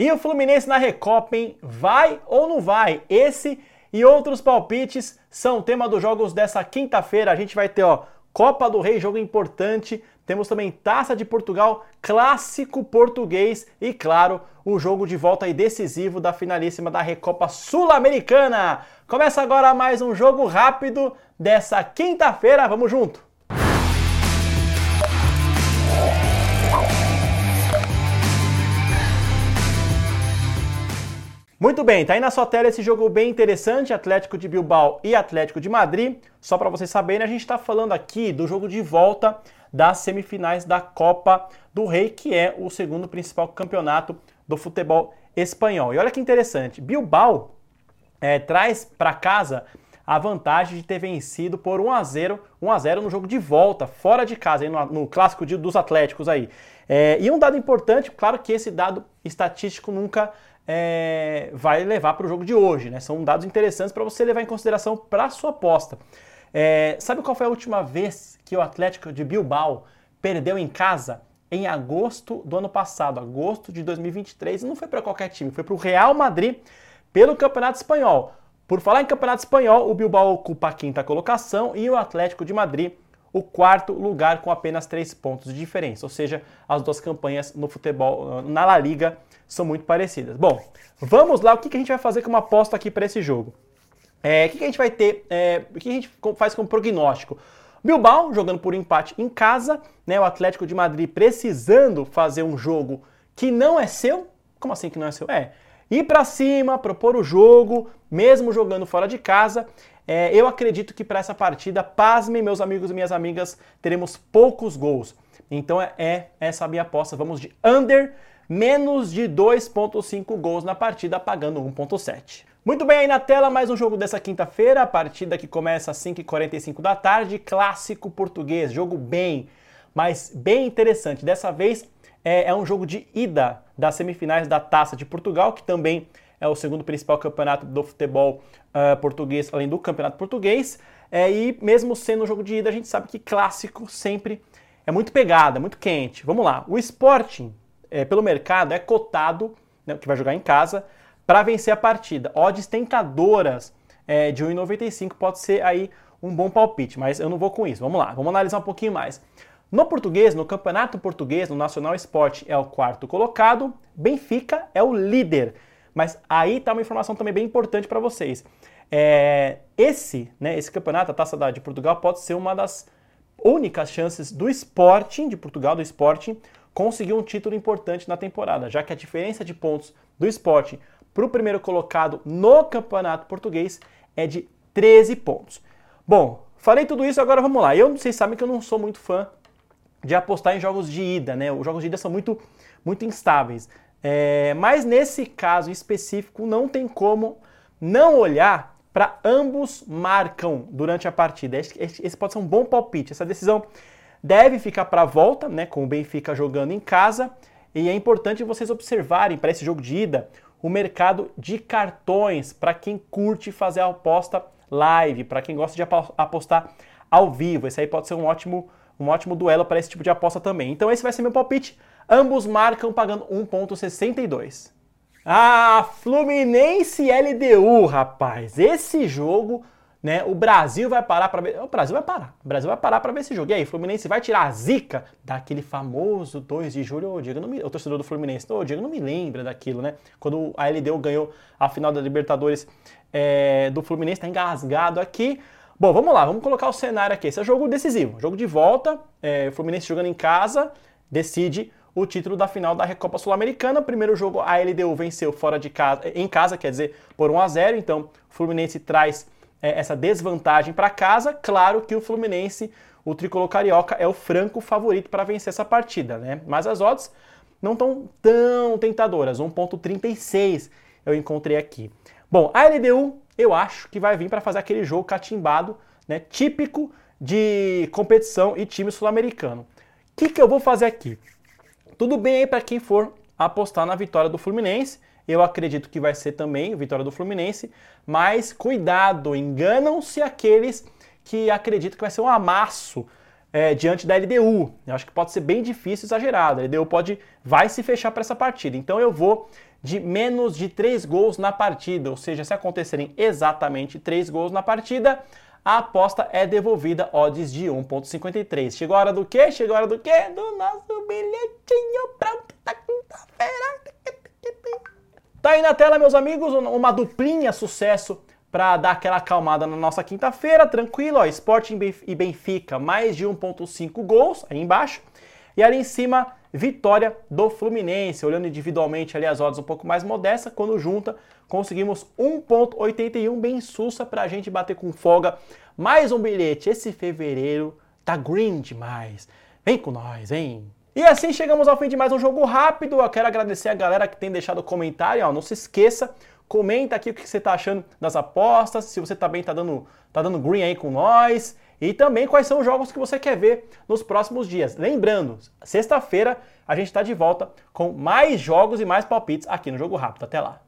E o Fluminense na Recopa, hein? Vai ou não vai? Esse e outros palpites são tema dos jogos dessa quinta-feira. A gente vai ter, ó, Copa do Rei, jogo importante. Temos também Taça de Portugal, clássico português e, claro, o jogo de volta e decisivo da finalíssima da Recopa Sul-Americana. Começa agora mais um jogo rápido dessa quinta-feira. Vamos junto! Muito bem, tá aí na sua tela esse jogo bem interessante, Atlético de Bilbao e Atlético de Madrid. Só para vocês saberem, a gente está falando aqui do jogo de volta das semifinais da Copa do Rei, que é o segundo principal campeonato do futebol espanhol. E olha que interessante, Bilbao é, traz para casa a vantagem de ter vencido por 1 a 0 1 a 0 no jogo de volta, fora de casa, no, no clássico dos Atléticos aí. É, e um dado importante, claro que esse dado estatístico nunca é, vai levar para o jogo de hoje. Né? São dados interessantes para você levar em consideração para a sua aposta. É, sabe qual foi a última vez que o Atlético de Bilbao perdeu em casa? Em agosto do ano passado, agosto de 2023. E não foi para qualquer time, foi para o Real Madrid pelo Campeonato Espanhol. Por falar em Campeonato Espanhol, o Bilbao ocupa a quinta colocação e o Atlético de Madrid o quarto lugar com apenas três pontos de diferença. Ou seja, as duas campanhas no futebol, na La Liga, são muito parecidas. Bom, vamos lá, o que a gente vai fazer como aposta aqui para esse jogo? É, o que a gente vai ter, é, o que a gente faz como prognóstico? Bilbao jogando por empate em casa, né? O Atlético de Madrid precisando fazer um jogo que não é seu. Como assim que não é seu? É, ir para cima, propor o jogo, mesmo jogando fora de casa. É, eu acredito que para essa partida, pasmem, meus amigos e minhas amigas, teremos poucos gols. Então é, é essa a minha aposta. Vamos de under, menos de 2,5 gols na partida, pagando 1,7. Muito bem, aí na tela mais um jogo dessa quinta-feira, a partida que começa às 5h45 da tarde, clássico português, jogo bem, mas bem interessante. Dessa vez é, é um jogo de ida das semifinais da Taça de Portugal, que também é o segundo principal campeonato do futebol uh, português, além do campeonato português. É, e mesmo sendo um jogo de ida, a gente sabe que clássico sempre é muito pegada, muito quente. Vamos lá. O Sporting, é, pelo mercado, é cotado, né, que vai jogar em casa, para vencer a partida. Odds tentadoras é, de 1,95 pode ser aí um bom palpite, mas eu não vou com isso. Vamos lá, vamos analisar um pouquinho mais. No português, no campeonato português, no Nacional Esporte é o quarto colocado, Benfica é o líder. Mas aí está uma informação também bem importante para vocês. É, esse, né, esse campeonato, a Taça da, de Portugal, pode ser uma das únicas chances do Sporting, de Portugal, do Sporting, conseguir um título importante na temporada, já que a diferença de pontos do Sporting para o primeiro colocado no campeonato português é de 13 pontos. Bom, falei tudo isso, agora vamos lá. Eu, vocês sabem que eu não sou muito fã de apostar em jogos de ida, né? Os jogos de ida são muito, muito instáveis. É, mas nesse caso específico, não tem como não olhar para ambos marcam durante a partida. Esse, esse, pode ser um bom palpite. Essa decisão deve ficar para a volta, né, com o Benfica jogando em casa. E é importante vocês observarem para esse jogo de ida o mercado de cartões para quem curte fazer a aposta live, para quem gosta de apostar ao vivo. Esse aí pode ser um ótimo, um ótimo duelo para esse tipo de aposta também. Então esse vai ser meu palpite. Ambos marcam pagando 1,62. Ah, Fluminense LDU, rapaz. Esse jogo, né? O Brasil vai parar para ver. O Brasil vai parar. O Brasil vai parar para ver esse jogo. E aí, Fluminense vai tirar a zica daquele famoso 2 de julho. O Diego não me, o torcedor do Fluminense, o Diego não me lembra daquilo, né? Quando a LDU ganhou a final da Libertadores é, do Fluminense, tá engasgado aqui. Bom, vamos lá, vamos colocar o cenário aqui. Esse é jogo decisivo, jogo de volta. É, Fluminense jogando em casa, decide o título da final da Recopa Sul-Americana. Primeiro jogo a LDU venceu fora de casa, em casa, quer dizer, por 1 a 0. Então, o Fluminense traz é, essa desvantagem para casa. Claro que o Fluminense, o tricolor carioca, é o franco favorito para vencer essa partida, né? Mas as odds não estão tão tentadoras. 1.36 eu encontrei aqui. Bom, a LDU eu acho que vai vir para fazer aquele jogo catimbado, né, típico de competição e time sul-americano. O que, que eu vou fazer aqui? Tudo bem aí para quem for apostar na vitória do Fluminense. Eu acredito que vai ser também vitória do Fluminense, mas cuidado, enganam-se aqueles que acreditam que vai ser um amasso é, diante da LDU. Eu acho que pode ser bem difícil, exagerado. A LDU pode, vai se fechar para essa partida. Então eu vou de menos de 3 gols na partida, ou seja, se acontecerem exatamente 3 gols na partida, a aposta é devolvida odds de 1.53. Chegou a hora do quê? Chegou a hora do quê? Do nosso bilhetinho pronto da quinta-feira. Tá aí na tela, meus amigos, uma duplinha sucesso para dar aquela acalmada na nossa quinta-feira, tranquilo, ó, Sporting e Benfica, mais de 1.5 gols aí embaixo. E ali em cima, vitória do Fluminense. Olhando individualmente ali as odds um pouco mais modesta, quando junta, conseguimos 1.81 bem sussa para a gente bater com folga. Mais um bilhete. Esse fevereiro tá green demais. Vem com nós, hein? E assim chegamos ao fim de mais um jogo rápido. Eu quero agradecer a galera que tem deixado comentário. Ó, não se esqueça, comenta aqui o que você está achando das apostas, se você também está dando, tá dando green aí com nós. E também quais são os jogos que você quer ver nos próximos dias. Lembrando, sexta-feira a gente está de volta com mais jogos e mais palpites aqui no Jogo Rápido. Até lá!